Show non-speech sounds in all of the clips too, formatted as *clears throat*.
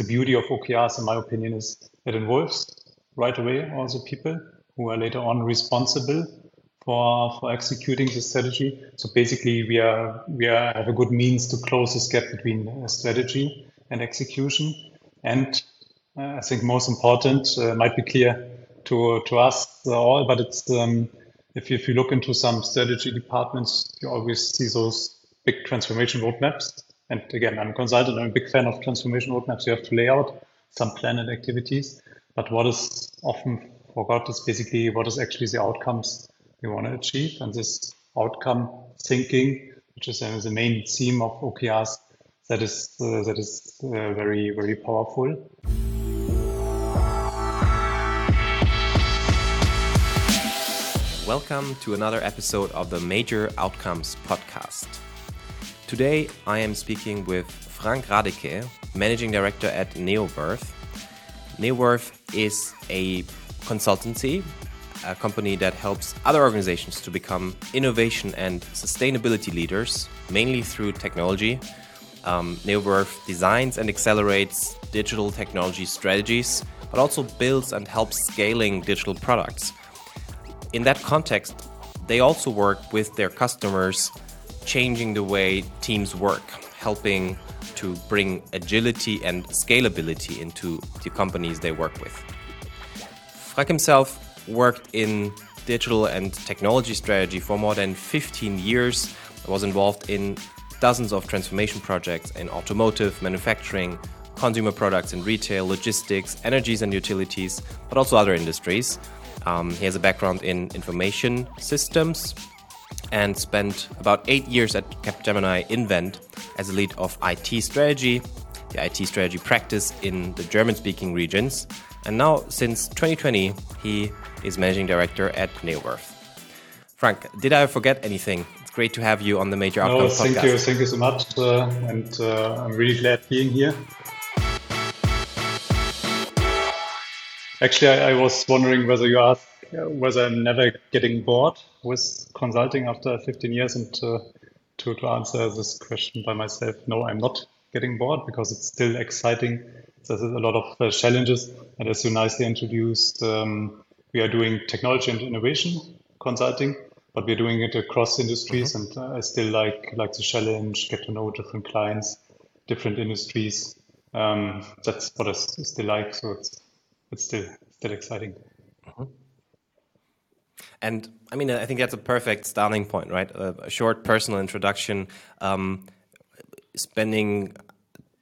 the beauty of OKRs, in my opinion, is it involves right away also people who are later on responsible for for executing the strategy. So basically, we are we are have a good means to close this gap between strategy and execution. And uh, I think most important uh, might be clear to to us all, but it's um, if you, if you look into some strategy departments, you always see those big transformation roadmaps. And again, I'm a consultant. I'm a big fan of transformation roadmaps. You have to lay out some planned activities. But what is often forgot is basically what is actually the outcomes we want to achieve. And this outcome thinking, which is uh, the main theme of OKRs, that is uh, that is uh, very very powerful. Welcome to another episode of the Major Outcomes podcast. Today I am speaking with Frank Radeke, Managing Director at Neoverv. Neoverv is a consultancy, a company that helps other organizations to become innovation and sustainability leaders, mainly through technology. Um, Neoverv designs and accelerates digital technology strategies, but also builds and helps scaling digital products in that context, they also work with their customers, changing the way teams work, helping to bring agility and scalability into the companies they work with. Frank himself worked in digital and technology strategy for more than 15 years, was involved in dozens of transformation projects in automotive, manufacturing, consumer products and retail, logistics, energies and utilities, but also other industries. Um, he has a background in information systems and spent about eight years at Capgemini Invent as a lead of IT strategy, the IT strategy practice in the German speaking regions. And now, since 2020, he is managing director at Neoverv. Frank, did I forget anything? It's great to have you on the Major Outcome no, thank podcast. you, thank you so much, uh, and uh, I'm really glad being here. Actually, I, I, was wondering whether you asked whether I'm never getting bored with consulting after 15 years, and uh, to to answer this question by myself, no, I'm not getting bored because it's still exciting. There's a lot of uh, challenges, and as you nicely introduced, um, we are doing technology and innovation consulting, but we're doing it across industries, mm-hmm. and uh, I still like like the challenge, get to know different clients, different industries. Um, that's what I still like. So it's it's still still exciting. And I mean, I think that's a perfect starting point, right? A, short personal introduction. Um, spending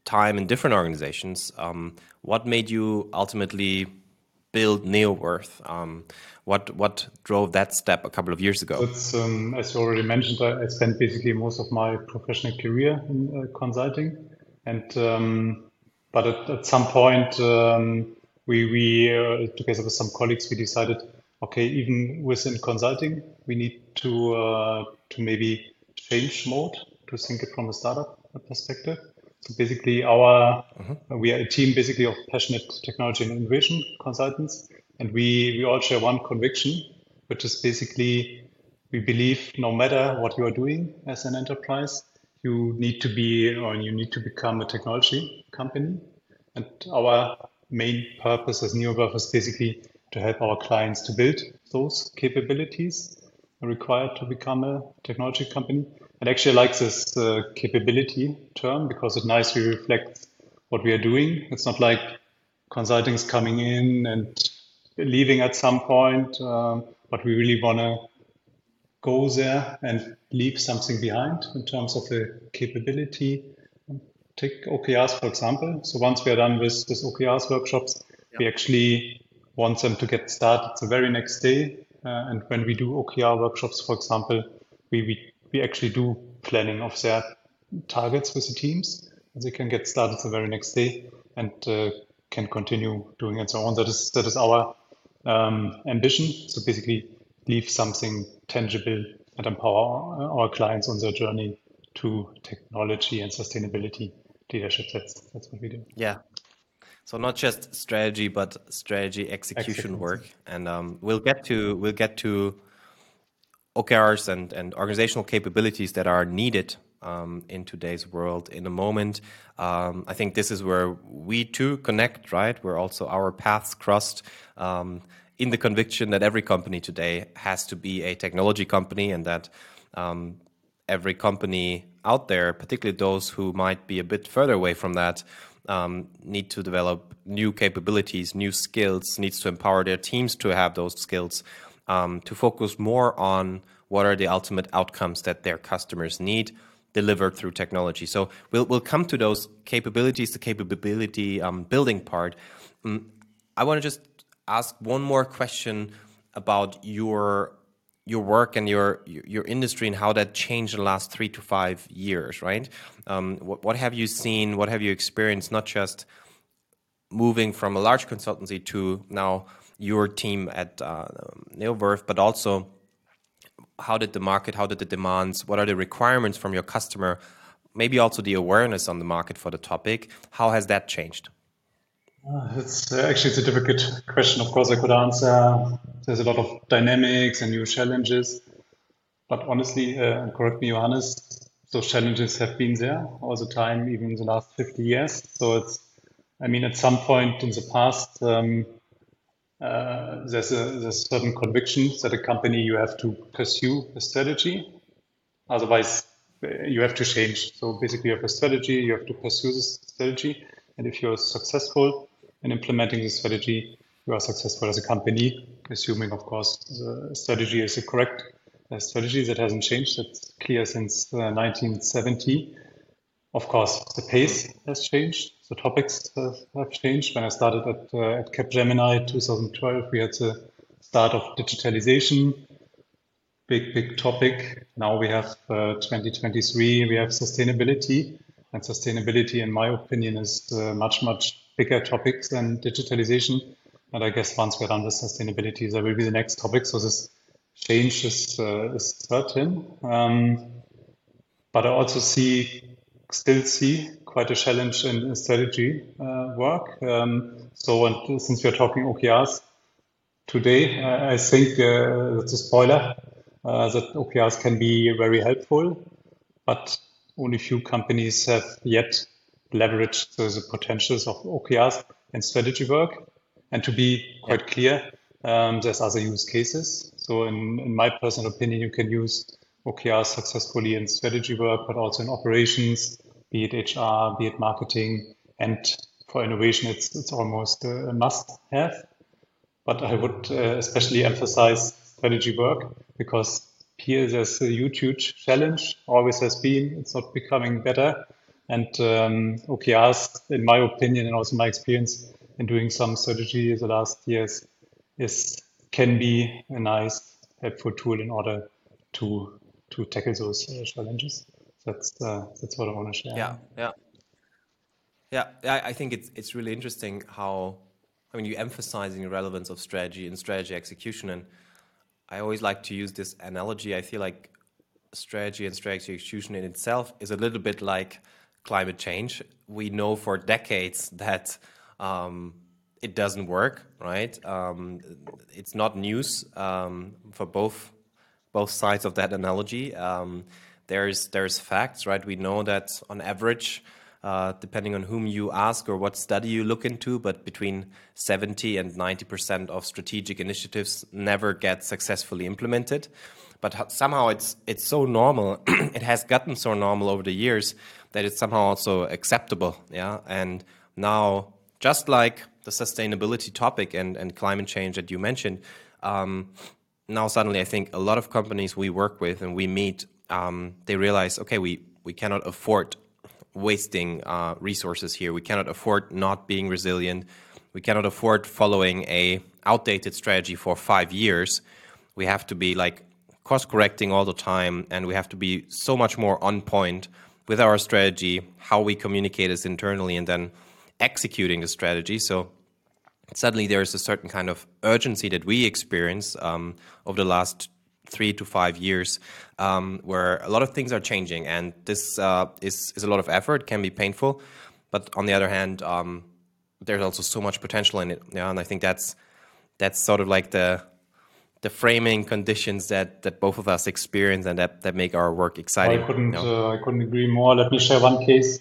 time in different organizations. Um, what made you ultimately build Neoverv? Um, what what drove that step a couple of years ago? Um, as you already mentioned, I, I, spent basically most of my professional career in uh, consulting, and um, but at, at, some point um, we, we uh, together with some colleagues, we decided, okay, even within consulting, we need to uh, to maybe change mode to think it from a startup perspective. So basically, our mm-hmm. we are a team basically of passionate technology and innovation consultants, and we we all share one conviction, which is basically we believe no matter what you are doing as an enterprise, you need to be or you need to become a technology company. And our main purpose as Neoverv is basically to help our clients to build those capabilities required to become a technology company. And actually, I like this uh, capability term because it nicely reflects what we are doing. It's not like consulting is coming in and leaving at some point, um, but we really want to go there and leave something behind in terms of the capability take OKRs, for example. So once we are done with this OKRs workshops, we actually want them to get started the very next day. Uh, and when we do OKR workshops, for example, we, we, we actually do planning of their targets with the teams. And they can get started the very next day and uh, can continue doing it so on. That is that is our um, ambition. So basically, leave something tangible and empower our clients on their journey to technology and sustainability leadership. That's that's what we do. Yeah. So not just strategy, but strategy execution Execution. work, and um, we'll get to we'll get to OKRs and and organizational capabilities that are needed um, in today's world in a moment. Um, I think this is where we too connect, right? Where also our paths crossed um, in the conviction that every company today has to be a technology company and that um, every company out there, particularly those who might be a bit further away from that, um, need to develop new capabilities, new skills, needs to empower their teams to have those skills, um, to focus more on what are the ultimate outcomes that their customers need delivered through technology. So we'll we'll come to those capabilities, the capability um, building part. Um, I want to just ask one more question about your your work and your your industry and how that changed the last three to five years, right? Um, what, what have you seen? What have you experienced? Not just moving from a large consultancy to now your team at uh, Neoverv, but also how did the market, how did the demands, what are the requirements from your customer, maybe also the awareness on the market for the topic, how has that changed? Uh, it's uh, actually it's a difficult question. Of course, I could answer. There's a lot of dynamics and new challenges, but honestly, uh, correct me, Johannes. Those challenges have been there all the time, even in the last 50 years. So it's, I mean, at some point in the past, um, uh, there's a there's certain conviction that a company you have to pursue a strategy, otherwise uh, you have to change. So basically, you have a strategy, you have to pursue this strategy, and if you're successful, in implementing the strategy, you are successful as a company, assuming, of course, the strategy is a correct uh, strategy that hasn't changed. That's clear since uh, 1970. Of course, the pace has changed. The topics have, changed. When I started at, uh, at Capgemini 2012, we had the start of digitalization, big, big topic. Now we have uh, 2023, we have sustainability. And sustainability, in my opinion, is uh, much, much bigger topics than digitalization. And I guess once we're done with sustainability, that will be the next topic. So this change is, uh, is certain. Um, but I also see, still see quite a challenge in strategy uh, work. Um, so and since we're talking OKRs today, I think uh, that's a spoiler uh, that OKRs can be very helpful, but only few companies have yet leveraged the, the potentials of OKRs and strategy work. And to be quite clear, um, there's other use cases. So in, in my personal opinion, you can use OKRs successfully in strategy work, but also in operations, be it HR, be it marketing. And for innovation, it's, it's almost a must have. But I would uh, especially emphasize strategy work because here there's a huge, challenge, always has been. It's not becoming better. And um, OKRs, in my opinion, and also my experience in doing some strategy the last years, is can be a nice, helpful tool in order to to tackle those uh, challenges. That's uh, that's what I want to share. Yeah, yeah, yeah. I think it's it's really interesting how I mean you emphasizing the relevance of strategy and strategy execution, and I always like to use this analogy. I feel like strategy and strategy execution in itself is a little bit like climate change. We know for decades that um, it doesn't work, right? Um, it's not news um, for both both sides of that analogy. Um, there's there's facts, right? We know that on average, uh, depending on whom you ask or what study you look into, but between 70 and 90 percent of strategic initiatives never get successfully implemented. But somehow it's it's so normal. *clears throat* it has gotten so normal over the years that it's somehow also acceptable. Yeah, and now just like the sustainability topic and and climate change that you mentioned. Um, now suddenly, I think a lot of companies we work with and we meet, um, they realize, okay, we we cannot afford wasting uh, resources here. We cannot afford not being resilient. We cannot afford following a outdated strategy for five years. We have to be like course correcting all the time, and we have to be so much more on point with our strategy, how we communicate this internally, and then executing the strategy. So suddenly there is a certain kind of urgency that we experience um, over the last three to five years, um, where a lot of things are changing, and this uh, is is a lot of effort, can be painful, but on the other hand, um, there's also so much potential in it. Yeah, and I think that's that's sort of like the the framing conditions that that both of us experience and that that make our work exciting. I couldn't you know? uh, I couldn't agree more. Let me share one case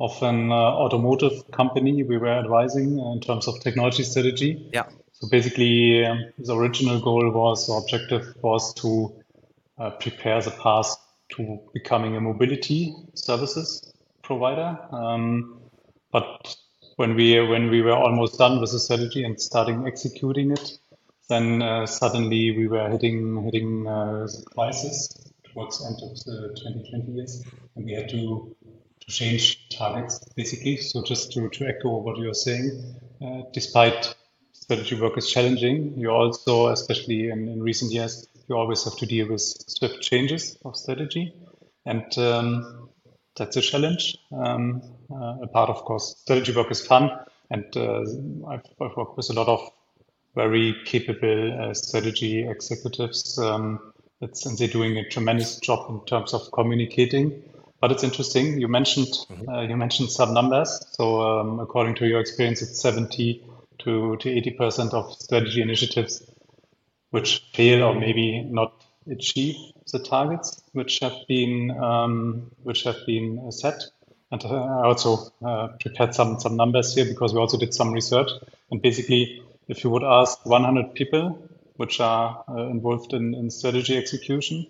of an uh, automotive company we were advising in terms of technology strategy. Yeah. So basically, um, the original goal was, the objective was to uh, prepare the path to becoming a mobility services provider. Um, but when we when we were almost done with the strategy and starting executing it, then uh, suddenly we were hitting hitting uh, the crisis towards end of the 2020 years, and we had to to change targets basically. So just to, to echo what you're saying, uh, despite strategy work is challenging, you also, especially in, in recent years, you always have to deal with swift changes of strategy, and um, that's a challenge. Um, uh, a part, of course, strategy work is fun, and uh, I've, I've, worked with a lot of very capable uh, strategy executives. Um, and they're doing a tremendous job in terms of communicating but it's interesting. You mentioned mm-hmm. uh, you mentioned some numbers. So um, according to your experience, it's 70 to to 80 percent of strategy initiatives which fail or maybe not achieve the targets which have been um, which have been set. And uh, I also uh, prepared some some numbers here because we also did some research. And basically, if you would ask 100 people which are uh, involved in, in strategy execution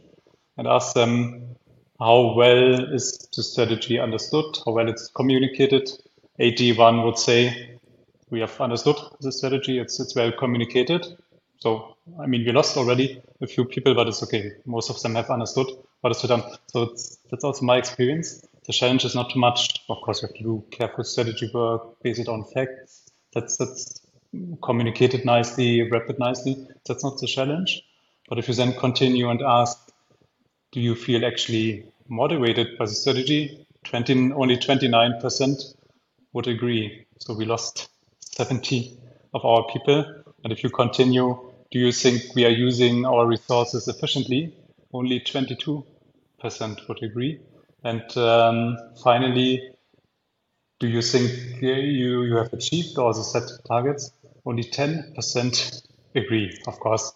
and ask them how well is the strategy understood, how well it's communicated. 81 would say we have understood the strategy, it's, it's well communicated. So, I mean, we lost already a few people, but it's okay. Most of them have understood what is to done. So that's also my experience. The challenge is not too much. Of course, you have to do careful strategy work, based on facts. That's, that's communicated nicely, wrapped it nicely. That's not the challenge. But if you then continue and ask, do you feel actually motivated by the strategy, 20, only 29% would agree. So we lost 70 of our people. And if you continue, do you think we are using our resources efficiently? Only 22% would agree. And um, finally, do you think you, you have achieved all the set targets? Only 10% agree. Of course,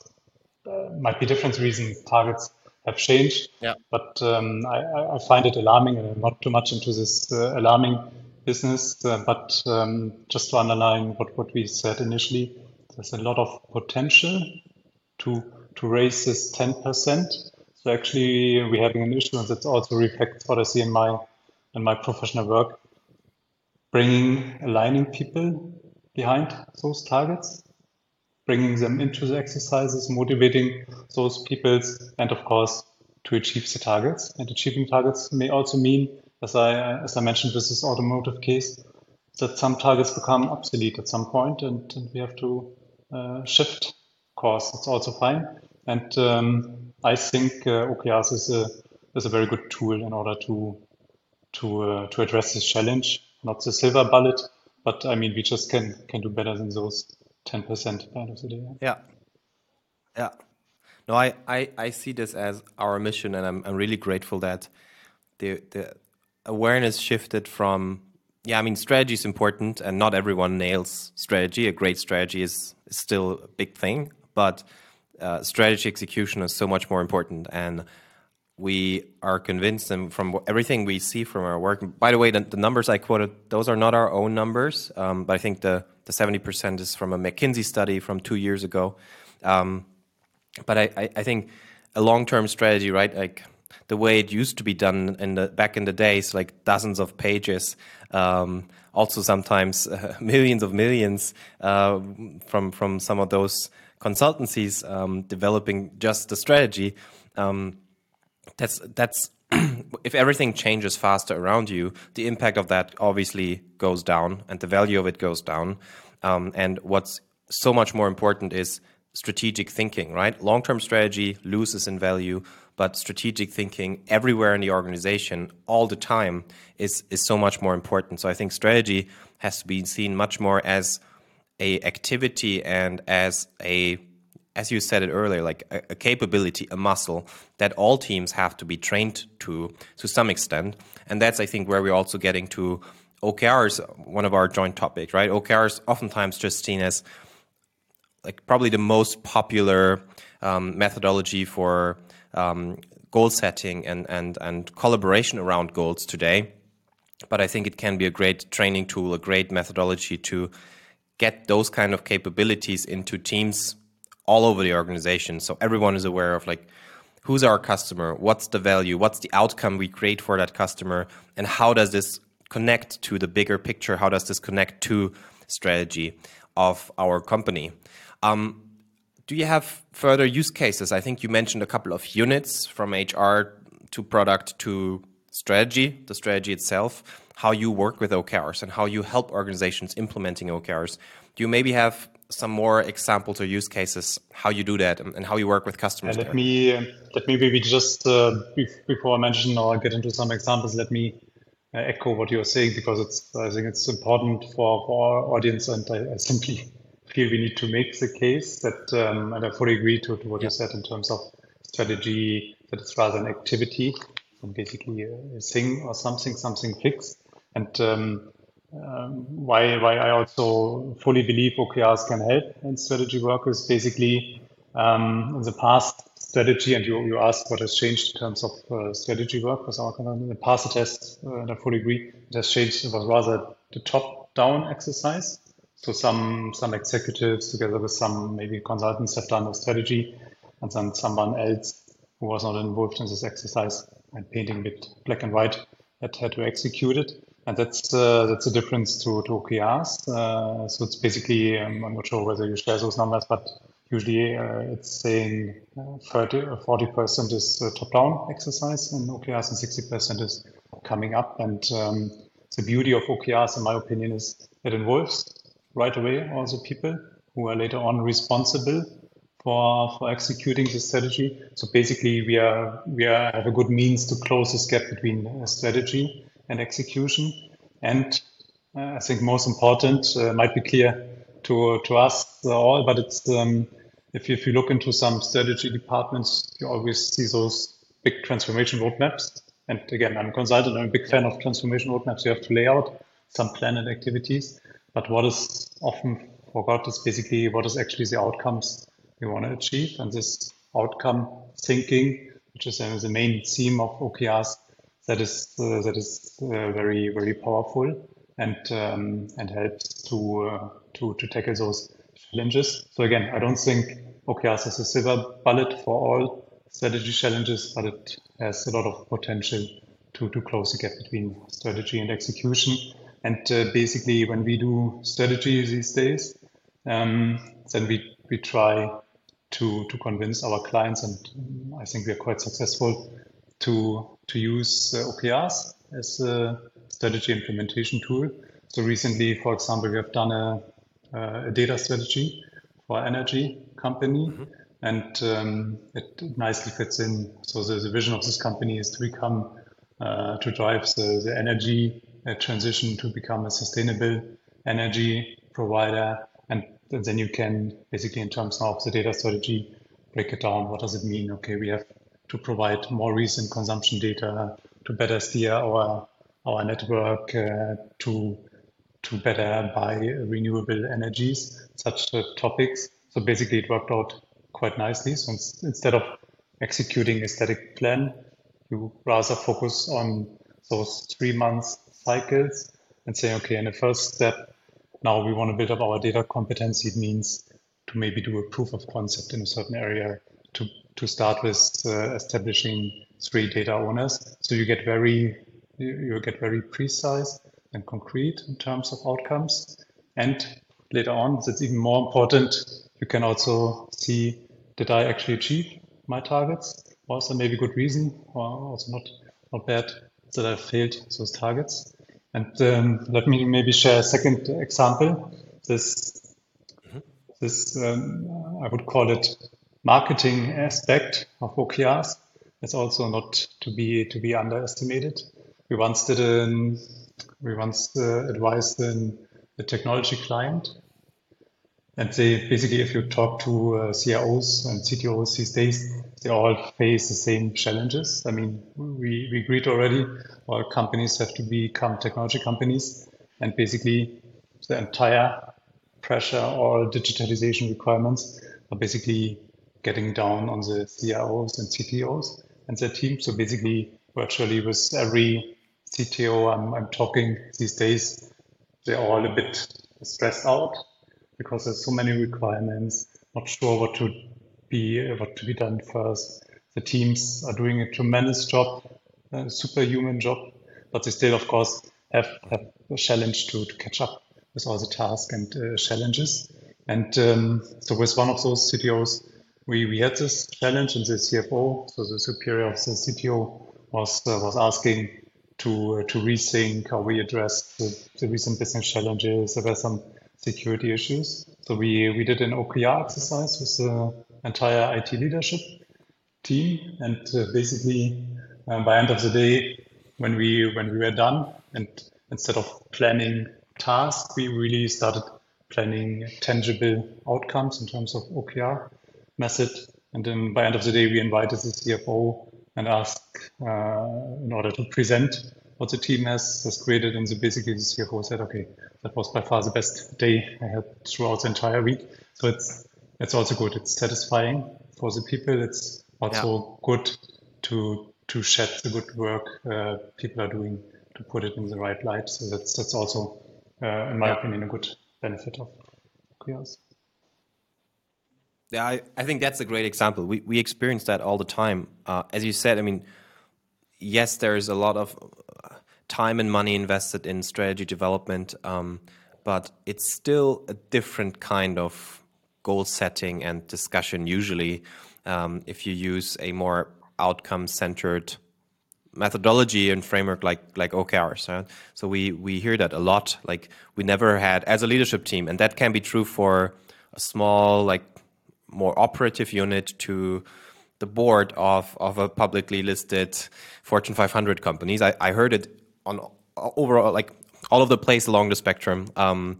uh, might be different reasons targets have changed. Yeah. But um, I, I, find it alarming, and I'm not too much into this uh, alarming business. Uh, but um, just to underline what, what we said initially, there's a lot of potential to to raise this 10%. So actually, we're having an issue, and that also reflects what I see in my in my professional work, bringing aligning people behind those targets bringing them into the exercises, motivating those people, and of course, to achieve the targets. And achieving targets may also mean, as I, as I mentioned with this automotive case, that some targets become obsolete at some point and, and we have to uh, shift course. It's also fine. And um, I think uh, OKRs is a, is a very good tool in order to to uh, to address this challenge. Not the silver bullet, but I mean we just can can do better than those 10% part of the day. Yeah. Yeah. No, I, I, I see this as our mission, and I'm, I'm really grateful that the, the awareness shifted from, yeah, I mean, strategy is important, and not everyone nails strategy. A great strategy is, is still a big thing, but uh, strategy execution is so much more important. And we are convinced, and from everything we see from our work, by the way, the, the numbers I quoted, those are not our own numbers, um, but I think the the 70% is from a McKinsey study from two years ago. Um, but I, I, I, think a long-term strategy, right? Like the way it used to be done in the back in the days, like dozens of pages, um, also sometimes uh, *laughs* millions of millions uh, from from some of those consultancies um, developing just the strategy. Um, that's that's *clears throat* if everything changes faster around you, the impact of that obviously goes down and the value of it goes down. Um, and what's so much more important is strategic thinking, right? Long term strategy loses in value, but strategic thinking everywhere in the organization all the time is, is so much more important. So I think strategy has to be seen much more as a activity and as a as you said it earlier, like a, a, capability, a muscle that all teams have to be trained to to some extent. And that's, I think, where we're also getting to OKRs, one of our joint topics, right? OKRs oftentimes just seen as like probably the most popular um, methodology for um, goal setting and, and, and collaboration around goals today. But I think it can be a great training tool, a great methodology to get those kind of capabilities into teams all over the organization. So everyone is aware of like, who's our customer? What's the value? What's the outcome we create for that customer? And how does this connect to the bigger picture? How does this connect to strategy of our company? Um, do you have further use cases? I think you mentioned a couple of units from HR to product to strategy, the strategy itself, how you work with OKRs and how you help organizations implementing OKRs. Do you maybe have some more examples or use cases how you do that and, how you work with customers? Yeah, let there? me let me maybe just uh, before I mention or get into some examples, let me uh, echo what you're saying because it's I think it's important for, for our audience and I, I simply feel we need to make the case that, um, and I fully agree to, to what yeah. you said in terms of strategy, that it's rather an activity, and basically a, thing or something, something fixed. And um, um, why, why I also fully believe OKRs can help in strategy work is basically um, in the past strategy, and you, you asked what has changed in terms of uh, strategy work with our company. In the past, it has, uh, and I fully agree, it has changed. It was rather the top-down exercise so some some executives together with some maybe consultants have done a strategy, and then someone else who was not involved in this exercise and painting with black and white had had to execute it. And that's uh, that's a difference to, to OKRs. Uh, so it's basically um, I'm not sure whether you share those numbers, but usually uh, it's saying uh, 30 or 40 percent is top-down exercise and OKRs, and 60 percent is coming up. And um, the beauty of OKRs, in my opinion, is it involves right away also people who are later on responsible for for executing the strategy. So basically, we are we are, have a good means to close this gap between strategy and execution. And uh, I think most important uh, might be clear to to us all, but it's um, if you, if you look into some strategy departments, you always see those big transformation roadmaps. And again, I'm a consultant. I'm a big fan of transformation roadmaps. You have to lay out some planned activities. But what is often forgot is basically what is actually the outcomes we want to achieve. And this outcome thinking, which is uh, the main theme of OKRs, that is uh, that is uh, very very powerful and um, and helps to uh, to to tackle those challenges. So again, I don't think OKRs is a silver bullet for all strategy challenges, but it has a lot of potential to to close the gap between strategy and execution. And uh, basically, when we do strategy these days, um, then we, we try to, to convince our clients, and I think we are quite successful to, to use uh, OKRs as a strategy implementation tool. So recently, for example, we have done a, a data strategy for energy company. Mm-hmm. And um, it nicely fits in. So the, the, vision of this company is to become, uh, to drive the, the energy transition to become a sustainable energy provider. And then you can basically, in terms of the data strategy, break it down. What does it mean? Okay, we have to provide more recent consumption data to better steer our our network uh, to to better buy renewable energies, such uh, topics. So basically, it worked out quite nicely. So instead of executing a static plan, you rather focus on those three months cycles and say, okay, in the first step, now we want to build up our data competency. It means to maybe do a proof of concept in a certain area to, to start with uh, establishing three data owners. So you get very, you get very precise and concrete in terms of outcomes. And later on, it's even more important, you can also see, did I actually achieve my targets? Was there maybe good reason or also not, not bad that I failed those targets? And um, let me maybe share a second example. This, mm-hmm. this um, I would call it marketing aspect of OKRs. It's also not to be to be underestimated. We once did an, we once uh, advised an, a technology client, and they basically, if you talk to uh, CIOs and CTOs these days, they all face the same challenges. I mean, we, we agreed already, all companies have to become technology companies. And basically, the entire pressure or digitalization requirements are basically getting down on the CIOs and CTOs and their team. So basically, virtually with every CTO I'm, I'm talking these days, they're all a bit stressed out because there's so many requirements, not sure what to be what to be done first. The teams are doing a tremendous job, a superhuman job, but they still, of course, have, have a challenge to, to catch up with all the tasks and uh, challenges. And um, so with one of those CTOs, we, we had this challenge and the CFO, so the superior of the CTO was, uh, was asking to, uh, to rethink how we address the, the recent business challenges. There were some security issues. So we, we did an OKR exercise with the entire IT leadership team. And uh, basically, um, by end of the day, when we when we were done, and instead of planning tasks, we really started planning tangible outcomes in terms of OKR method. And then by end of the day, we invited the CFO and asked uh, in order to present what the team has, has created. And so basically the CFO said, okay, that was by far the best day I had throughout the entire week. So it's it's also good. It's satisfying for the people. It's also yeah. good to to shed the good work uh, people are doing to put it in the right light. So that's that's also, uh, in my yeah. opinion, a good benefit of OKRs. Yeah, I, I think that's a great example. We we experience that all the time. Uh, as you said, I mean, yes, there's a lot of uh, time and money invested in strategy development, um, but it's still a different kind of goal setting and discussion usually um, if you use a more outcome centered methodology and framework like like OKRs. Right? So we we hear that a lot. Like we never had as a leadership team, and that can be true for a small like more operative unit to the board of of a publicly listed Fortune 500 companies. I, I heard it on overall like all of the place along the spectrum. Um,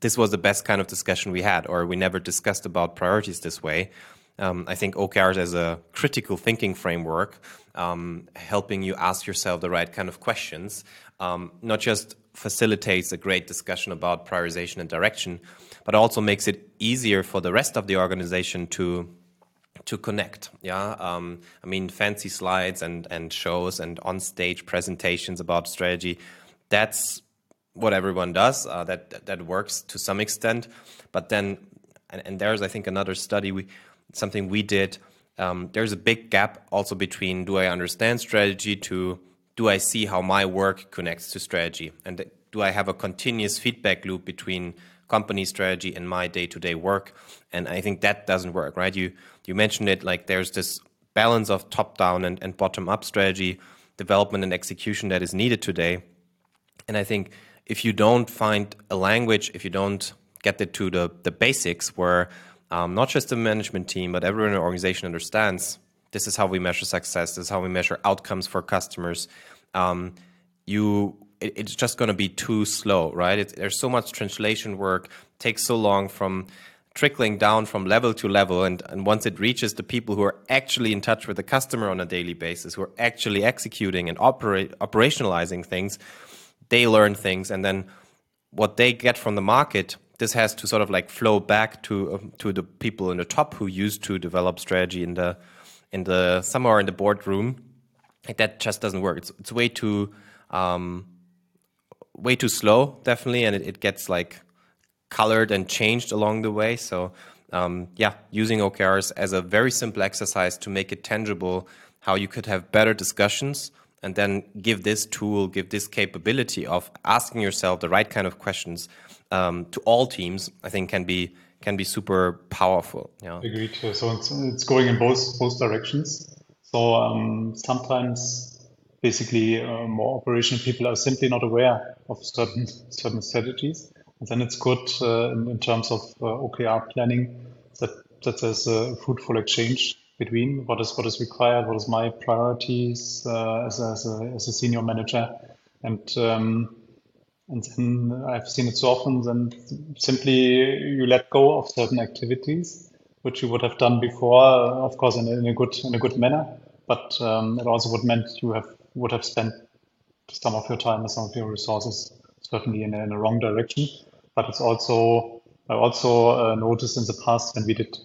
this was the best kind of discussion we had, or we never discussed about priorities this way. Um, I think OKRs as a critical thinking framework, um, helping you ask yourself the right kind of questions, um, not just facilitates a great discussion about prioritization and direction, but also makes it easier for the rest of the organization to to connect. Yeah, um, I mean, fancy slides and and shows and on stage presentations about strategy. That's what everyone does. Uh, that that works to some extent, but then and, and, there's I think another study we something we did. Um, there's a big gap also between do I understand strategy to do I see how my work connects to strategy and do I have a continuous feedback loop between company strategy and my day-to-day work and I think that doesn't work right you you mentioned it like there's this balance of top-down and, and bottom-up strategy development and execution that is needed today and I think if you don't find a language, if you don't get it to the, the basics where um, not just the management team, but everyone in the organization understands this is how we measure success, this is how we measure outcomes for customers, um, you it, it's just going to be too slow, right? It, there's so much translation work, takes so long from trickling down from level to level and, and once it reaches the people who are actually in touch with the customer on a daily basis who are actually executing and operate operationalizing things they learn things, and then what they get from the market, this has to sort of like flow back to uh, to the people in the top who used to develop strategy in the in the somewhere in the boardroom. Like that just doesn't work. It's it's way too um, way too slow, definitely, and it, it gets like colored and changed along the way. So um, yeah, using OKRs as a very simple exercise to make it tangible, how you could have better discussions and then give this tool, give this capability of asking yourself the right kind of questions um, to all teams, I think can be can be super powerful. Yeah. Agreed. So it's, it's going in both both directions. So um, sometimes, basically, uh, more operational people are simply not aware of certain certain strategies, and then it's good uh, in, in, terms of uh, OKR planning that that there's a fruitful exchange between what is what is required, what is my priorities uh, as, a, as, a, as a senior manager, and um, and then I've seen it so often. Then simply you let go of certain activities which you would have done before, of course, in a, in a good in a good manner. But um, it also would meant you have would have spent some of your time and some of your resources certainly in in wrong direction. But it's also I also uh, noticed in the past when we did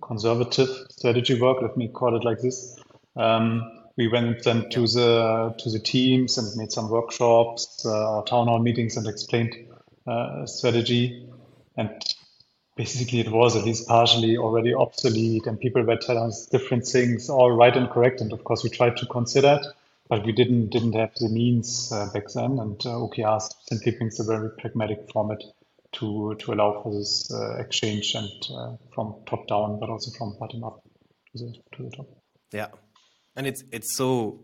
conservative strategy work, let me call it like this, um, we went then to the to the teams and made some workshops uh, or town hall meetings and explained uh, strategy. And basically, it was at least partially already obsolete, and people were telling us different things, all right and correct. And of course, we tried to consider it, but we didn't didn't have the means uh, back then. And uh, OKRs simply brings a very pragmatic format to to allow for this uh, exchange and uh, from top down, but also from bottom up to the to the top. Yeah and it's it's so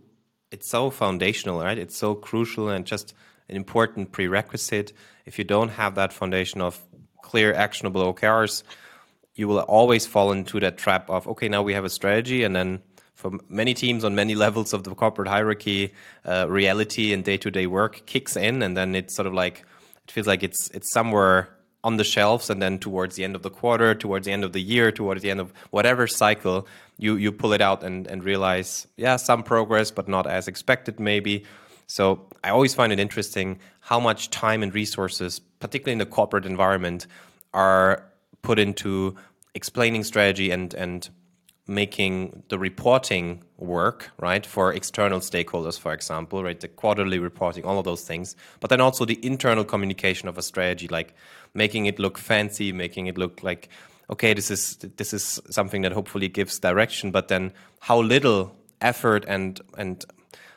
it's so foundational, right? It's so crucial and just an important prerequisite. If you don't have that foundation of clear, actionable OKRs, you will always fall into that trap of okay, now we have a strategy, and then for many teams on many *laughs* levels of the corporate hierarchy, uh, reality and day-to-day work kicks in, and then it's sort of like it feels like it's it's somewhere on the shelves and then towards the end of the quarter towards the end of the year towards the end of whatever cycle you you pull it out and and realize yeah some progress but not as expected maybe. So i always find it interesting how much time and resources particularly in the corporate environment are put into explaining strategy and and making the reporting work, right, for external stakeholders, for example, right, the quarterly reporting, all of those things, but then also the internal communication of a strategy, like making it look fancy, making it look like, okay, this is this is something that hopefully gives direction, but then how little effort and and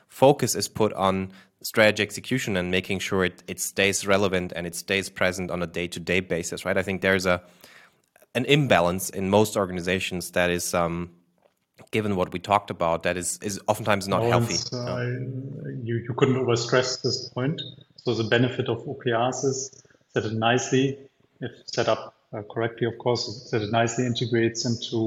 focus is put on strategy execution and making sure it, it stays relevant and it stays present on a day-to-day basis, right? I think there's a an imbalance in most organizations that is um, given what we talked about that is is oftentimes not healthy. Uh, you, you couldn't overstress this point. So the benefit of okrs is that it nicely if set up uh, correctly of course that it nicely integrates into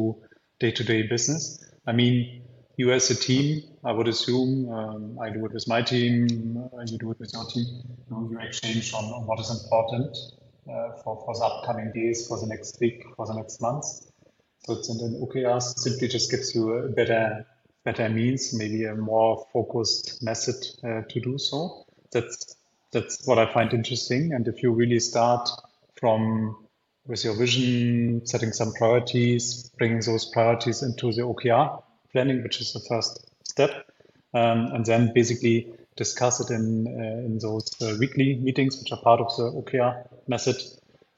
day-to-day business. I mean you as a team i would assume um, i do it with my team uh, you do it with your team you, know, you exchange on, on what is important uh, for, for the upcoming days, for the next week, for the next months. So it's an OKRs simply just gives you a better better means, maybe a more focused method uh, to do so. That's that's what I find interesting. And if you really start from with your vision, setting some priorities, bringing those priorities into the OKR planning, which is the first step, um, and then basically discuss it in uh, in those uh, weekly meetings, which are part of the OKR method,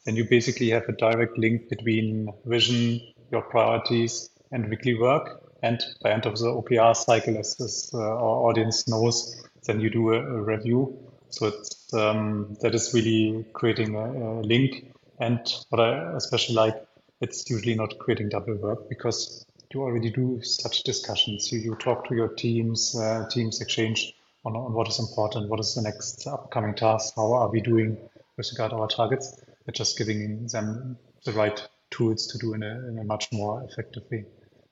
then you basically have a direct link between vision, your priorities, and weekly work. And by end of the OKR cycle, as, uh, our audience knows, then you do a, a review. So it's, um, that is really creating a, a link. And what I especially like, it's usually not creating double work because you already do such discussions. You, you talk to your teams, uh, teams exchange on, on what is important, what is the next upcoming task, how are we doing with regard to our targets, but just giving them the right tools to do in a, in a much more effective way,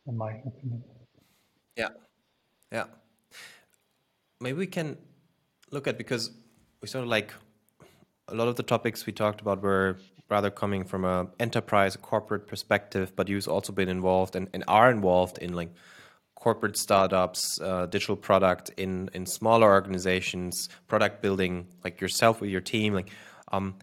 in my opinion. Yeah, yeah. Maybe we can look at because we sort of like a lot of the topics we talked about were rather coming from a enterprise corporate perspective, but you've also been involved and, and are involved in like corporate startups, uh, digital product in in smaller organizations, product building, like yourself with your team. Like, um,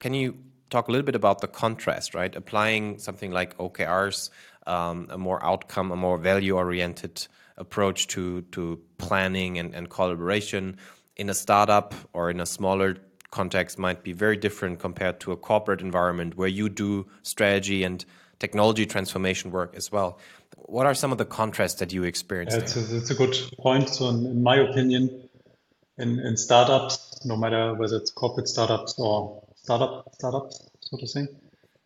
can you talk a little bit about the contrast, right? Applying something like OKRs, um, a more outcome, a more value-oriented approach to to planning and, and collaboration in a startup or in a smaller context might be very different compared to a corporate environment where you do strategy and technology transformation work as well. What are some of the contrasts that you experience? Yeah, it's, a, it's a good point. So, in, in my opinion, in, in startups, no matter whether it's corporate startups or startup startups, so to say.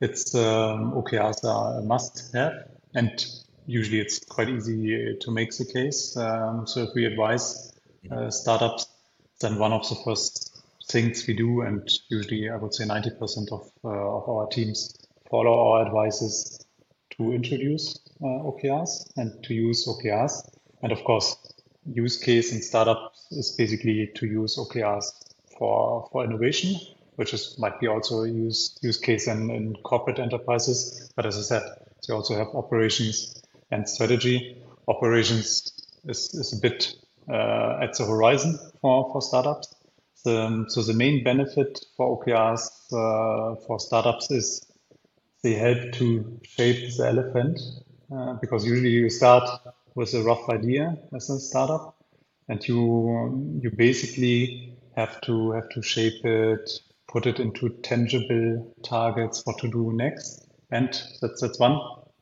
It's um, OKRs are a must-have, and usually it's quite easy to make the case. Um, so if we advise uh, startups, then one of the first things we do, and usually I would say 90% of, uh, of our teams follow our advices to introduce uh, OKRs and to use OKRs. And of course, use case in startups is basically to use OKRs for, for innovation which is might be also a use use case in, in corporate enterprises. But as I said, they also have operations and strategy. Operations is, is a bit uh, at the horizon for, for startups. The, so the main benefit for OKRs uh, for startups is they help to shape the elephant uh, because usually you start with a rough idea as a startup and you you basically have to have to shape it put it into tangible targets what to do next and that's that's one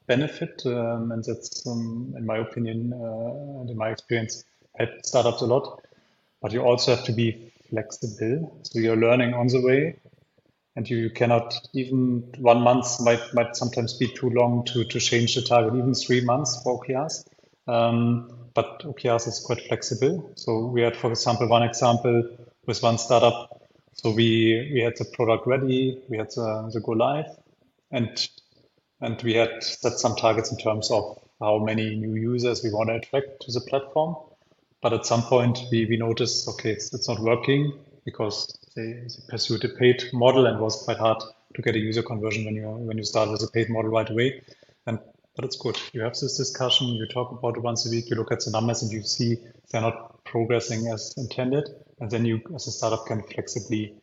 benefit um, and that's um, in my opinion uh, and in my experience helped startups a lot but you also have to be flexible so you're learning on the way and you, you cannot even one month might might sometimes be too long to to change the target even three months for okrs um, but OKRs is quite flexible. So we had, for example, one example with one startup. So we we had the product ready, we had the, the go live, and and we had set some targets in terms of how many new users we want to attract to the platform. But at some point, we, we noticed, okay, it's, it's not working because they, they pursued a paid model and was quite hard to get a user conversion when you when you start with a paid model right away. And but it's good. You have this discussion, you talk about it once a week, you look at the numbers and you see they're not progressing as intended. And then you, as a startup, can flexibly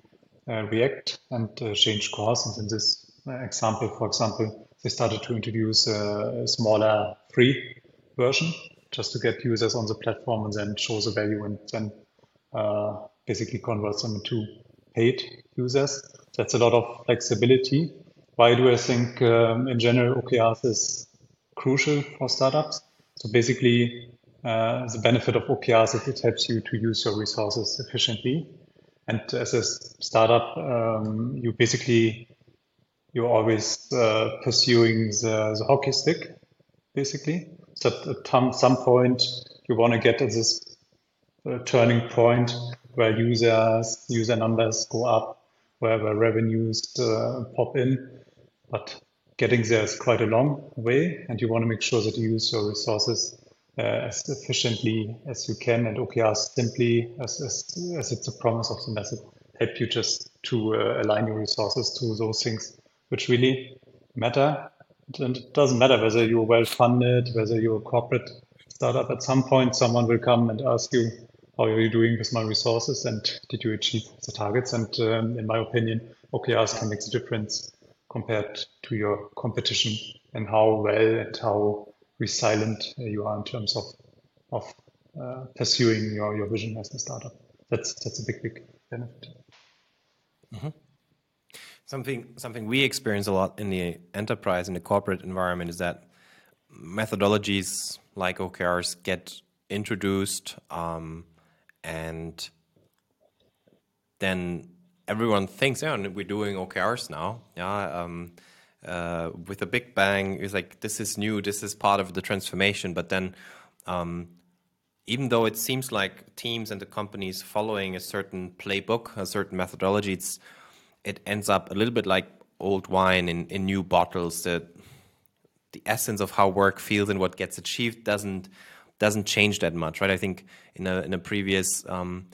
uh, react and uh, change course. And in this uh, example, for example, they started to introduce a, a smaller free version just to get users on the platform and then show the value and then uh, basically convert them into paid users. That's a lot of flexibility. Why do I think um, in general OKRs is crucial for startups. So basically, uh, the benefit of OKRs is it helps you to use your resources efficiently. And as a startup, um, you basically you're always uh, pursuing the, the, hockey stick, basically. So at some point, you want to get to this uh, turning point where users, user numbers go up, where, where revenues uh, pop in. But getting there is quite a long way, and you want to make sure that you use your resources as efficiently as you can. And OKRs simply, as, as, as it's a promise of the method, help you just to uh, align your resources to those things which really matter. And it doesn't matter whether you're well funded, whether you're a corporate startup. At some point, someone will come and ask you, how are you doing with my resources and did you achieve the targets? And um, in my opinion, OKRs can make the difference compared to your competition and how well and how resilient you are in terms of of uh, pursuing your, your vision as a startup. That's that's a big big benefit. Mm-hmm. Something something we experience a lot in the enterprise in the corporate environment is that methodologies like OKRs get introduced um, and then everyone thinks, yeah, we're doing OKRs now. Yeah, um, uh, with a big bang, it's like this is new, this is part of the transformation. But then, um, even though it seems like teams and the companies following a certain playbook, a certain methodology, it's it ends up a little bit like old wine in, in new bottles. That the essence of how work feels and what gets achieved doesn't doesn't change that much, right? I think in a in a previous um,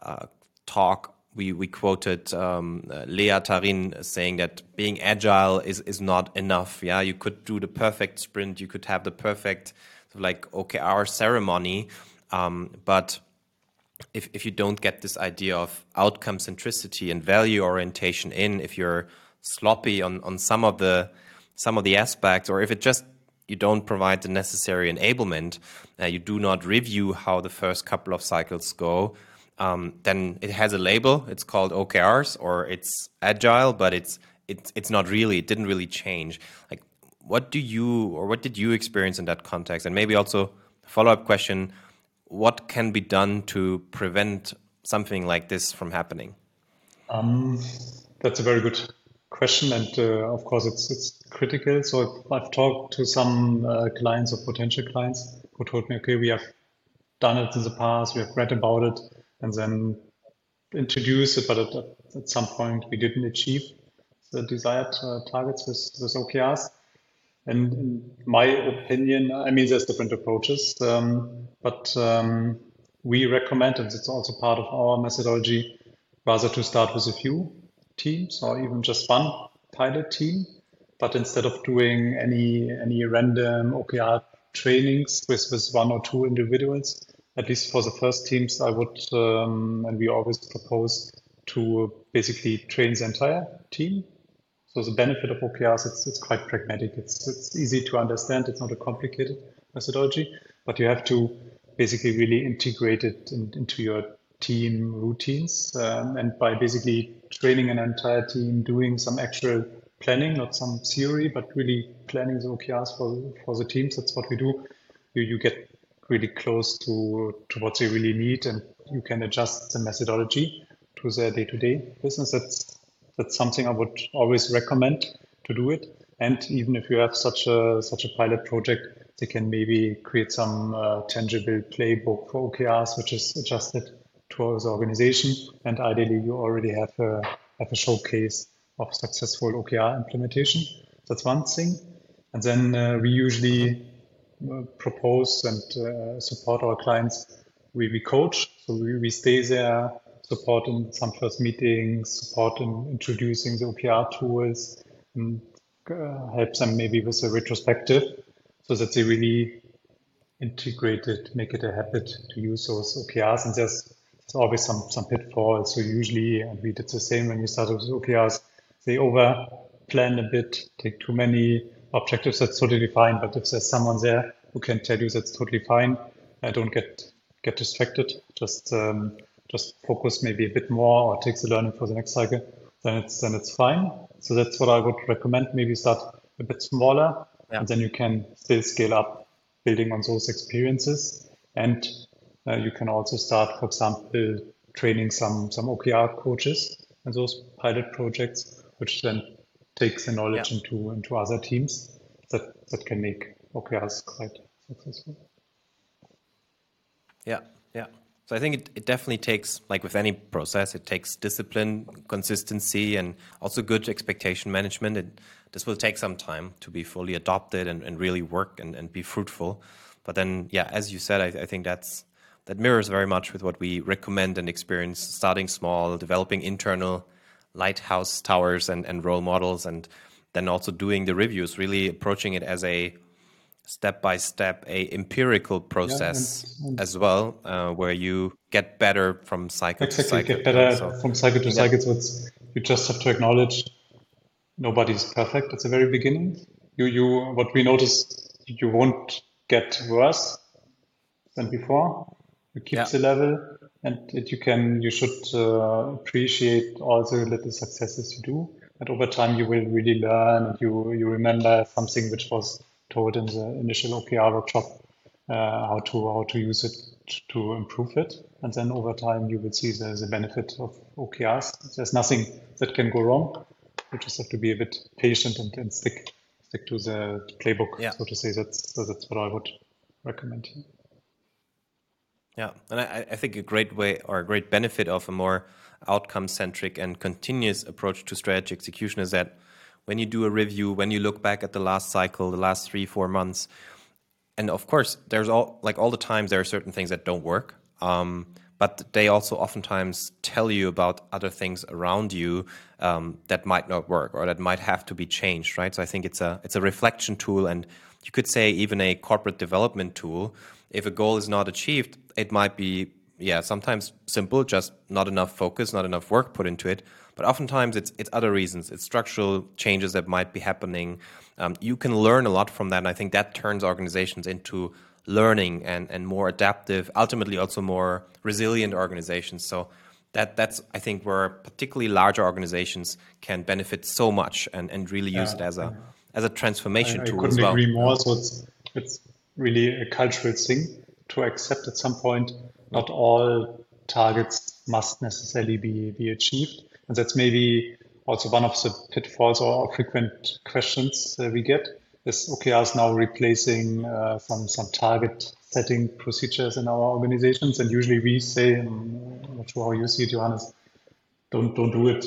uh, talk we, we quoted um, uh, Tarin saying that being agile is, is not enough. Yeah, you could do the perfect sprint, you could have the perfect sort of like OKR ceremony, um, but if if you don't get this idea of outcome centricity and value orientation in, if you're sloppy on on some of the some of the aspects, or if it just you don't provide the necessary enablement, uh, you do not review how the first couple of cycles go, um, then it has a label. It's called OKRs or it's agile, but it's it's it's not really. It didn't really change. Like, what do you or what did you experience in that context? And maybe also follow up question: What can be done to prevent something like this from happening? Um, that's a very good question, and uh, of course, it's it's critical. So I've talked to some uh, clients or potential clients who told me, okay, we have done it in the past, we have read about it and then introduce it, but at, at some point we didn't achieve the desired uh, targets with, with OKRs. And in my opinion, I mean, there's different approaches, um, but um, we recommend, and it's also part of our methodology, rather to start with a few teams or even just one pilot team. But instead of doing any any random OKR trainings with, with one or two individuals, at least for the first teams, I would, um, and we always propose to basically train the entire team. So the benefit of OKRs, it's, it's quite pragmatic. It's, it's easy to understand. It's not a complicated methodology, but you have to basically really integrate it in, into your team routines. Um, and by basically training an entire team, doing some actual planning, not some theory, but really planning the OKRs for, for the teams. That's what we do. You, you get really close to, to what they really need and you can adjust the methodology to their day-to-day business. That's, that's something I would always recommend to do it. And even if you have such a, such a pilot project, they can maybe create some uh, tangible playbook for OKRs, which is adjusted to the organization. And ideally, you already have a, have a showcase of successful OKR implementation. That's one thing. And then uh, we usually propose and uh, support our clients. We, we coach, so we, we stay there, support in some first meetings, support in introducing the OKR tools, and uh, help them maybe with a retrospective so that they really integrate it, make it a habit to use those OKRs. And there's, there's always some, some pitfalls. So usually, and we did the same when we started with OKRs, they over plan a bit, take too many objectives. That's totally fine. But if there's someone there who can tell you that's totally fine, I don't get get distracted. Just um, just focus maybe a bit more or take the learning for the next cycle. Then it's then it's fine. So that's what I would recommend. Maybe start a bit smaller yeah. and then you can still scale up building on those experiences. And uh, you can also start, for example, training some some OKR coaches and those pilot projects, which then takes the knowledge yeah. into into other teams that that can make OKRs quite successful. Yeah, yeah. So I think it, it definitely takes, like with any process, it takes discipline, consistency, and also good expectation management. It, this will take some time to be fully adopted and, and really work and, and be fruitful. But then, yeah, as you said, I, I think that's that mirrors very much with what we recommend and experience starting small, developing internal lighthouse towers and, and role models, and then also doing the reviews, really approaching it as a step by step, a empirical process yeah, and, and as well, uh, where you get better from cycle exactly, to cycle. get better so, from cycle to yeah. cycle. So it's, you just have to acknowledge nobody's perfect at the very beginning. You, you, what we notice, you won't get worse than before. You keep yeah. the level, and it, you can, you should uh, appreciate all the little successes you do. And over time, you will really learn, and you you remember something which was told in the initial OKR workshop, uh, how to how to use it to improve it. And then over time, you will see the, the benefit of OKRs. There's nothing that can go wrong you just have to be a bit patient and, and stick stick to the playbook, yeah. so to say. That's that's what I would recommend here. Yeah, and I, I think a great way or a great benefit of a more outcome centric and continuous approach to strategy execution is that when you do a review, when you look back at the last cycle, the last three, four months, and of course, there's all like all the times there are certain things that don't work. Um, but they also oftentimes tell you about other things around you um, that might not work or that might have to be changed, right? So I think it's a it's a reflection tool, and you could say even a corporate development tool. If a goal is not achieved, it might be yeah sometimes simple, just not enough focus, not enough work put into it. But oftentimes it's it's other reasons, it's structural changes that might be happening. Um, you can learn a lot from that, and I think that turns organizations into learning and, and more adaptive, ultimately also more resilient organizations. So that that's I think where particularly larger organizations can benefit so much and, and really use it as a as a transformation I, tool I couldn't as well. agree more. So it's it's really a cultural thing to accept at some point not all targets must necessarily be be achieved. And that's maybe also one of the pitfalls or frequent questions uh, we get is OKRs now replacing uh, some some target setting procedures in our organizations. And usually we say, I'm not sure how you see it, Johannes, don't don't do it.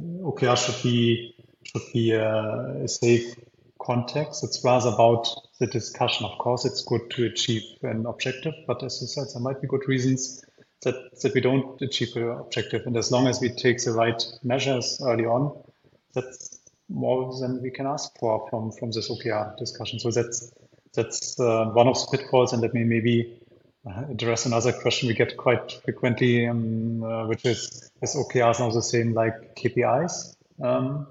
OKR should be should be a, a safe context. It's rather about the discussion. Of course, it's good to achieve an objective, but as you said, there might be good reasons that, that we don't achieve the objective. And as long as we take the right measures early on, that's more than we can ask for from, from this OKR discussion. So that's that's uh, one of the pitfalls, and let me maybe address another question we get quite frequently, um, uh, which is is OKRs now the same like KPIs? Um,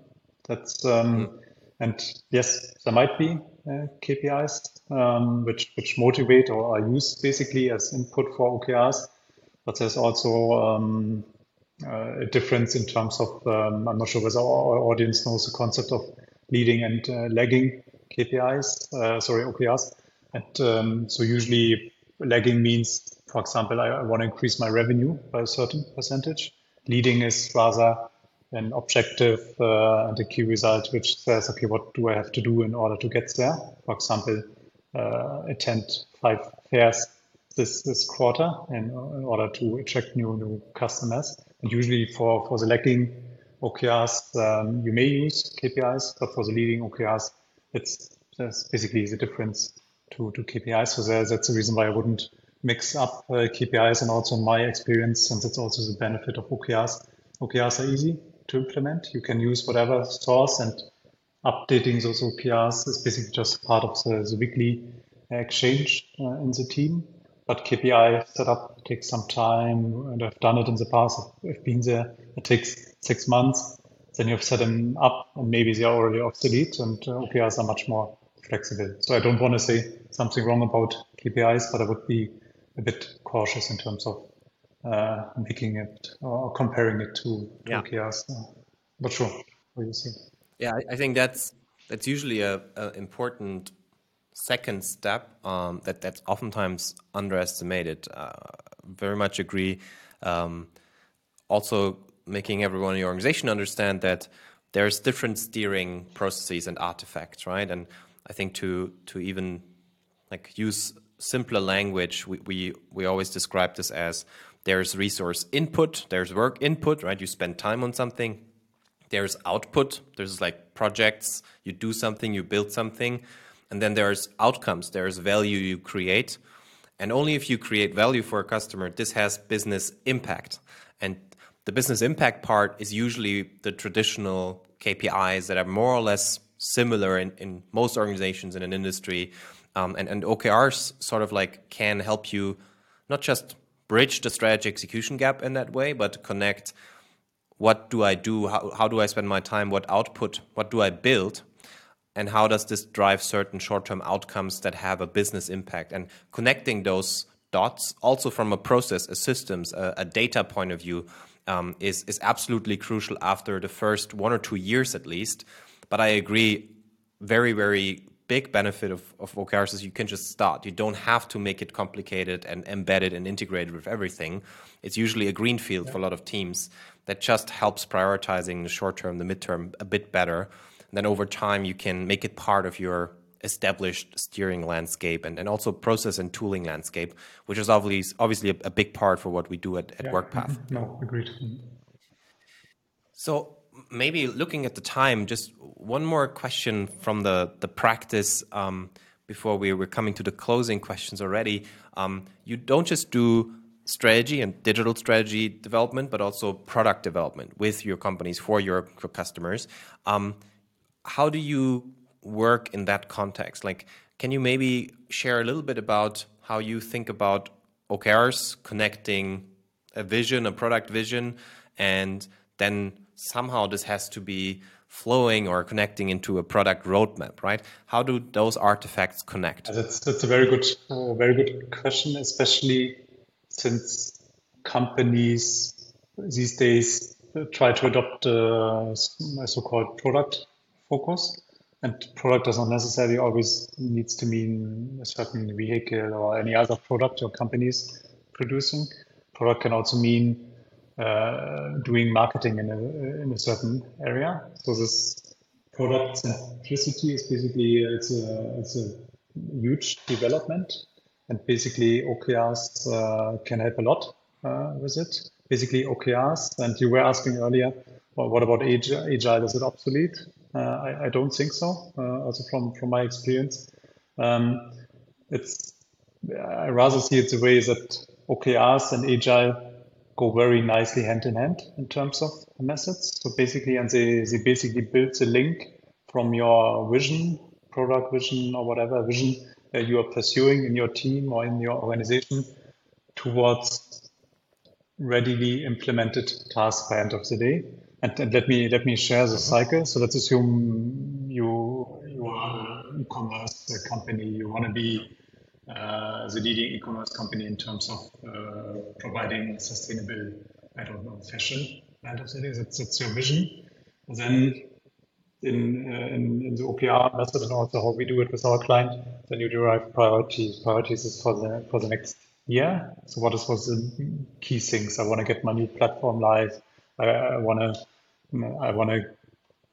that's um, mm. And yes, there might be uh, KPIs um, which which motivate or are used basically as input for OKRs, but there's also um, uh, a difference in terms of um, I'm not sure whether our audience knows the concept of leading and uh, lagging KPIs, uh, sorry OKRs, and so usually lagging means, for example, I, I want to increase my revenue by a certain percentage. Leading is rather an objective uh, and a key result which says, okay, what do I have to do in order to get there? For example, uh, attend five fairs this this quarter in, in order to attract new new customers. And usually for for the lagging OKRs, um, you may use KPIs, but for the leading OKRs, it's that's basically the difference to, to KPIs. So there, that's the reason why I wouldn't mix up uh, KPIs and also my experience, since it's also the benefit of OKRs. OKRs are easy to implement. You can use whatever source and updating those OKRs is basically just part of the, the weekly exchange uh, in the team. But KPI setup takes some time, and I've done it in the past. I've been there. It takes six months. Then you've set them up, and maybe they are already obsolete, and uh, OKRs are much more flexible. So I don't want to say something wrong about KPIs, but I would be a bit cautious in terms of uh, making it or comparing it to, to yeah. OKRs. Uh, but sure, what you see? Yeah, I think that's that's usually a, a important second step um, that that's oftentimes underestimated. Uh, very much agree. Um, also, making everyone in the organization understand that there's different steering processes and artifacts, right? And I think to to even like use simpler language, we, we, we always describe this as there's resource input, there's work input, right? You spend time on something. There's output, there's like projects, you do something, you build something. And then there's outcomes, there's value you create. And only if you create value for a customer, this has business impact. And the business impact part is usually the traditional KPIs that are more or less similar in, in most organizations in an industry. Um, and, and OKRs sort of like can help you not just bridge the strategy execution gap in that way, but connect what do I do, how, how do I spend my time, what output, what do I build, and how does this drive certain short term outcomes that have a business impact. And connecting those dots, also from a process, a systems, a, a data point of view, um, is, is absolutely crucial after the first one or two years at least but I agree, very, very big benefit of, of OKRs is you can just start. You don't have to make it complicated and embedded and integrated with everything. It's usually a greenfield yeah. for a lot of teams that just helps prioritizing the short term, the midterm a bit better. And then over time, you can make it part of your established steering landscape and, and also process and tooling landscape, which is obviously obviously a, a big part for what we do at, at yeah. WorkPath. Mm-hmm. No, agreed. So maybe looking at the time, just one more question from the the practice um, before we were coming to the closing questions already. Um, you don't just do strategy and digital strategy development, but also product development with your companies for your, customers. Um, how do you work in that context? Like, can you maybe share a little bit about how you think about OKRs connecting a vision, a product vision, and then somehow this has to be flowing or connecting into a product roadmap, right? How do those artifacts connect? That's that's a very good uh, very good question, especially since companies these days try to adopt uh, a so-called product focus. And product does not necessarily always needs to mean a certain vehicle or any other product your company is producing. Product can also mean uh, doing marketing in a, in a certain area. So this product centricity is basically it's a, it's a huge development, and basically OKRs uh, can help a lot uh, with it. Basically OKRs, and you were asking earlier, well, what about agile? Is it obsolete? Uh, I, I, don't think so. Uh, also from from my experience, um, it's I rather see it the way that OKRs and agile go very nicely hand in hand in terms of methods. So basically, and they, they basically build the link from your vision, product vision, or whatever vision that you are pursuing in your team or in your organization towards readily implemented tasks by end of the day. And, and let me let me share the cycle. So let's assume you you are an e-commerce company. You want to be uh, the leading e-commerce company in terms of uh, providing sustainable, I don't know, fashion. End of that's, that's your vision. And Then in, uh, in, in the OKR method and also how we do it with our client, then you derive priorities. Priorities is for the for the next year. So what is was the key things? I want to get my new platform live. I, want to I want to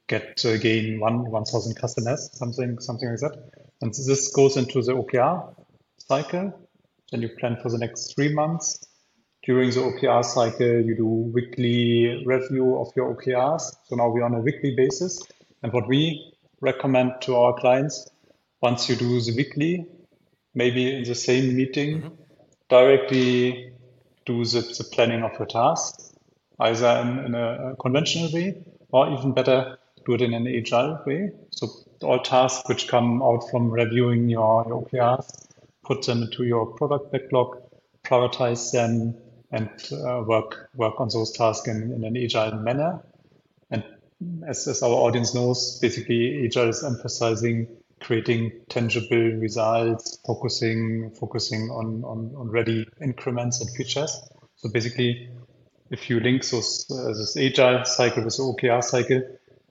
get uh, gain one one thousand customers, something something like that. And this goes into the OKR cycle. Then you plan for the next three months. During the OKR cycle, you do weekly review of your OKRs. So now we're on a weekly basis. And what we recommend to our clients, once you do the weekly, maybe in the same meeting, mm-hmm. directly do the, the planning of your tasks, either in, in a conventional way or even better, do it in an agile way. So all tasks which come out from reviewing your, your OKRs, put them into your product backlog, prioritize them, and uh, work work on those tasks in, in an agile manner And as, as our audience knows, basically Agile is emphasizing creating tangible results, focusing focusing on, on, on ready increments and features. So basically, if you link those, uh, this Agile cycle with the OKR cycle,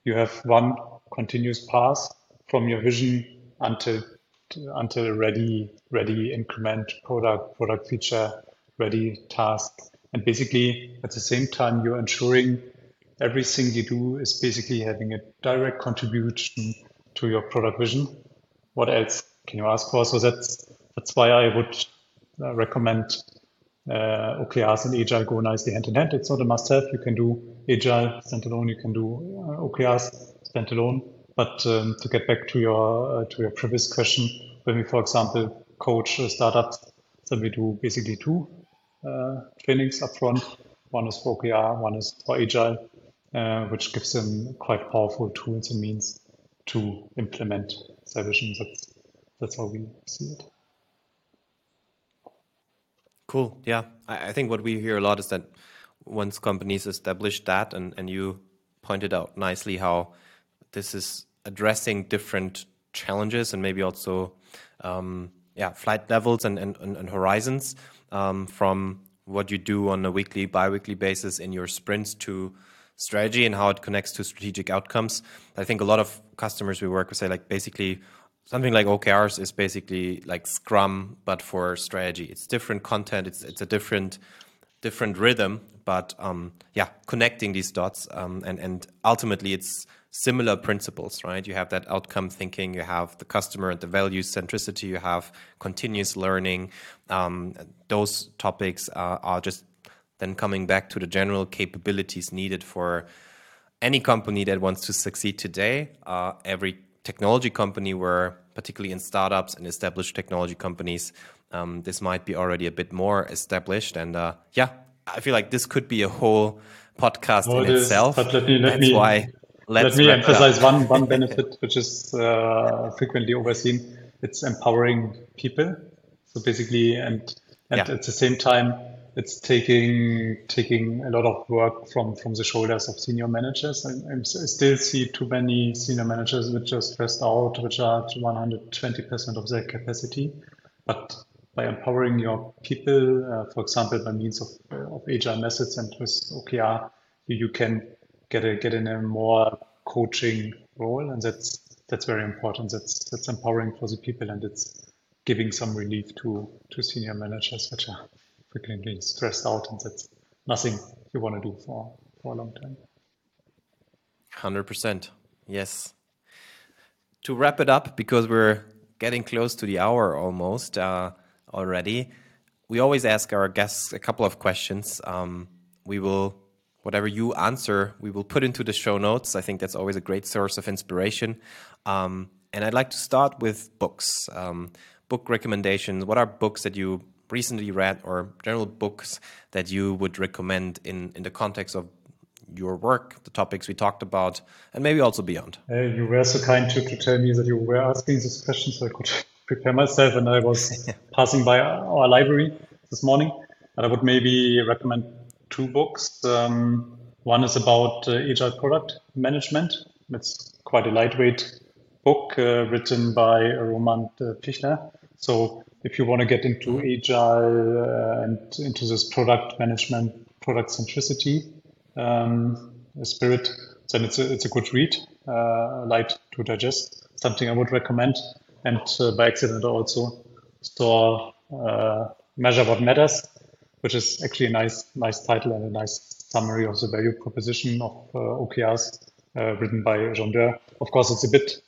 you have one continuous path from your vision until until ready ready increment product product feature ready task and basically at the same time you're ensuring everything you do is basically having a direct contribution to your product vision. What else can you ask for? So that's that's why I would uh, recommend uh, OKRs and Agile go nicely hand in hand. It's not a must-have. You can do Agile standalone. You can do uh, OKRs standalone. But um, to get back to your uh, to your previous question, when we, for example, coach startups, then we do basically two uh, trainings upfront. One is for OKR, one is for Agile uh, which gives them quite powerful tools and means to implement their vision. That's that's how we see it. Cool. Yeah, I, I think what we hear a lot is that once companies establish that, and and you pointed out nicely how this is addressing different challenges and maybe also um, yeah flight levels and and, and horizons um, from what you do on a weekly biweekly basis in your sprints to strategy and how it connects to strategic outcomes. I think a lot of customers we work with say like basically something like OKRs is basically like Scrum but for strategy. It's different content. It's it's a different different rhythm, but um, yeah, connecting these dots um, and and ultimately it's similar principles, right? You have that outcome thinking, you have the customer and the value centricity, you have continuous learning. Um, those topics are, are just then coming back to the general capabilities needed for any company that wants to succeed today, uh, every technology company where particularly in startups and established technology companies, um, this might be already a bit more established. And uh, yeah, I feel like this could be a whole podcast oh, in it itself. But let me, let That's me, why. Let me emphasize one, one benefit, which is uh, frequently overseen. It's empowering people. So basically, and and yeah. at the same time, it's taking taking a lot of work from from the shoulders of senior managers. I, I still see too many senior managers which are stressed out, which are 120% of their capacity. But by empowering your people, uh, for example, by means of, uh, of agile methods and with OKR, you, you can get a get in a more coaching role, and that's that's very important. That's that's empowering for the people, and it's giving some relief to to senior managers, which are frequently stressed out, and that's nothing you want to do for, for a long time. 100%. Yes. To wrap it up, because we're getting close to the hour almost uh, already, we always ask our guests a couple of questions. Um, we will, whatever you answer, we will put into the show notes. I think that's always a great source of inspiration. Um, and I'd like to start with books. Um, book recommendations. What are books that you recently read or general books that you would recommend in, in the context of your work, the topics we talked about, and maybe also beyond? Uh, you were so kind to, to tell me that you were asking this question so I could *laughs* prepare myself. And I was *laughs* passing by our library this morning And I would maybe recommend two books. Um, one is about uh, agile product management. It's quite a lightweight book uh, written by Roman Pichler. So if you want to get into agile uh, and into this product management, product centricity um, spirit, then it's a, it's a good read, uh, light to digest, something I would recommend. And uh, by accident, also store uh, Measure What Matters, which is actually a nice, nice title and a nice summary of the value proposition of uh, OKRs, uh, written by John Doerr. Of course, it's a bit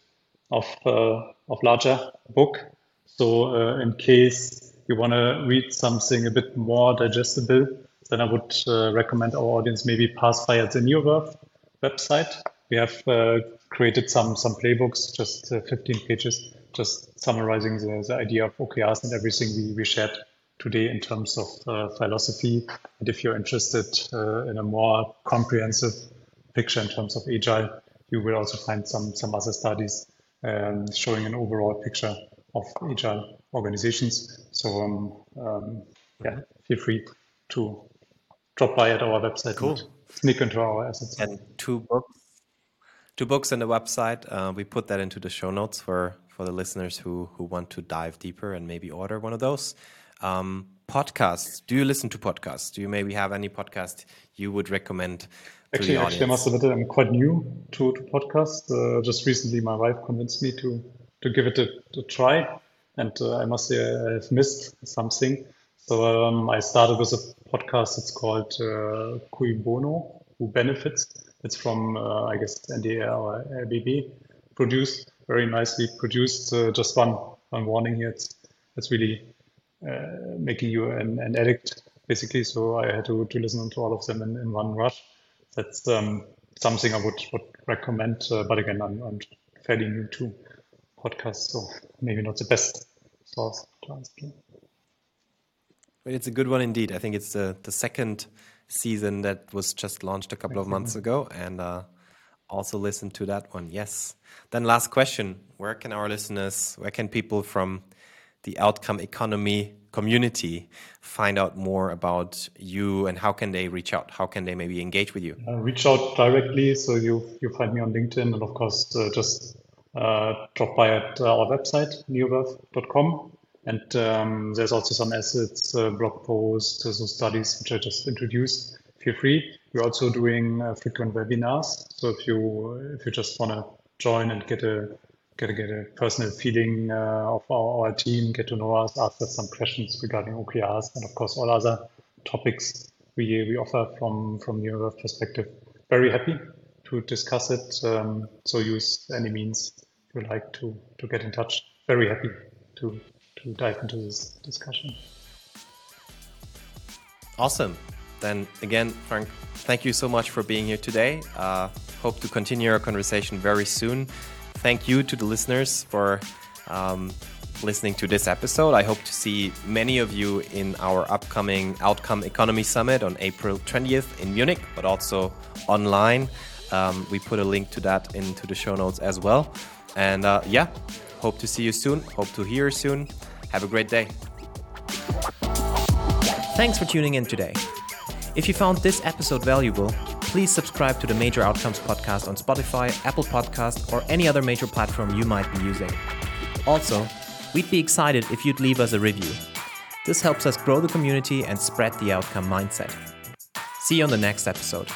of of larger book, so uh, in case you want to read something a bit more digestible, then I would uh, recommend our audience maybe pass by at the Neoverv website. We have uh, created some some playbooks, just uh, 15 pages, just summarizing the, the idea of OKRs and everything we, we shared today in terms of uh, philosophy. And if you're interested uh, in a more comprehensive picture in terms of agile, you will also find some some other studies um, showing an overall picture of agile organizations. So um, um, yeah, feel free to drop by at our website cool. sneak into our assets. And two books, two books on the website. Uh, we put that into the show notes for for the listeners who who want to dive deeper and maybe order one of those. Um, podcasts. Do you listen to podcasts? Do you maybe have any podcast you would recommend? Actually, actually, I must admit I'm quite new to, to podcasts. Uh, just recently, my wife convinced me to to give it a, a try. And uh, I must say I have missed something. So um, I started with a podcast. It's called uh, Cui Bono, Who Benefits. It's from, uh, I guess, NDR or RBB, produced, very nicely produced. Uh, just one, one warning here. It's, it's really making you an, an addict, basically. So I had to, to listen to all of them in, in one rush. That's um, something I would, would recommend. Uh, but again, I'm, I'm fairly new to podcasts, so maybe not the best source to answer. It's a good one indeed. I think it's the, the second season that was just launched a couple of months ago, and uh, also listen to that one. Yes. Then last question: Where can our listeners, where can people from the outcome economy community find out more about you, and how can they reach out? How can they maybe engage with you? Uh, reach out directly. So you you find me on LinkedIn, and of course uh, just uh, drop by at uh, our website, neoverv.com. And um, there's also some assets, uh, blog posts, some studies which I just introduced. Feel free. We're also doing uh, frequent webinars. So if you if you just want to join and get a get get a personal feeling uh, of our, our, team, get to know us, ask us some questions regarding OKRs, and of course all other topics we we offer from from Neoverv perspective. Very happy to discuss it. Um, so use any means you like to, to get in touch. Very happy to, to dive into this discussion. Awesome. Then again, Frank, thank you so much for being here today. Uh, hope to continue our conversation very soon. Thank you to the listeners for um, listening to this episode. I hope to see many of you in our upcoming Outcome Economy Summit on April 20th in Munich, but also online. Um, we put a link to that into the show notes as well. And uh, yeah, hope to see you soon. Hope to hear you soon. Have a great day. Thanks for tuning in today. If you found this episode valuable, please subscribe to the Major Outcomes podcast on Spotify, Apple Podcast, or any other major platform you might be using. Also, we'd be excited if you'd leave us a review. This helps us grow the community and spread the outcome mindset. See you on the next episode.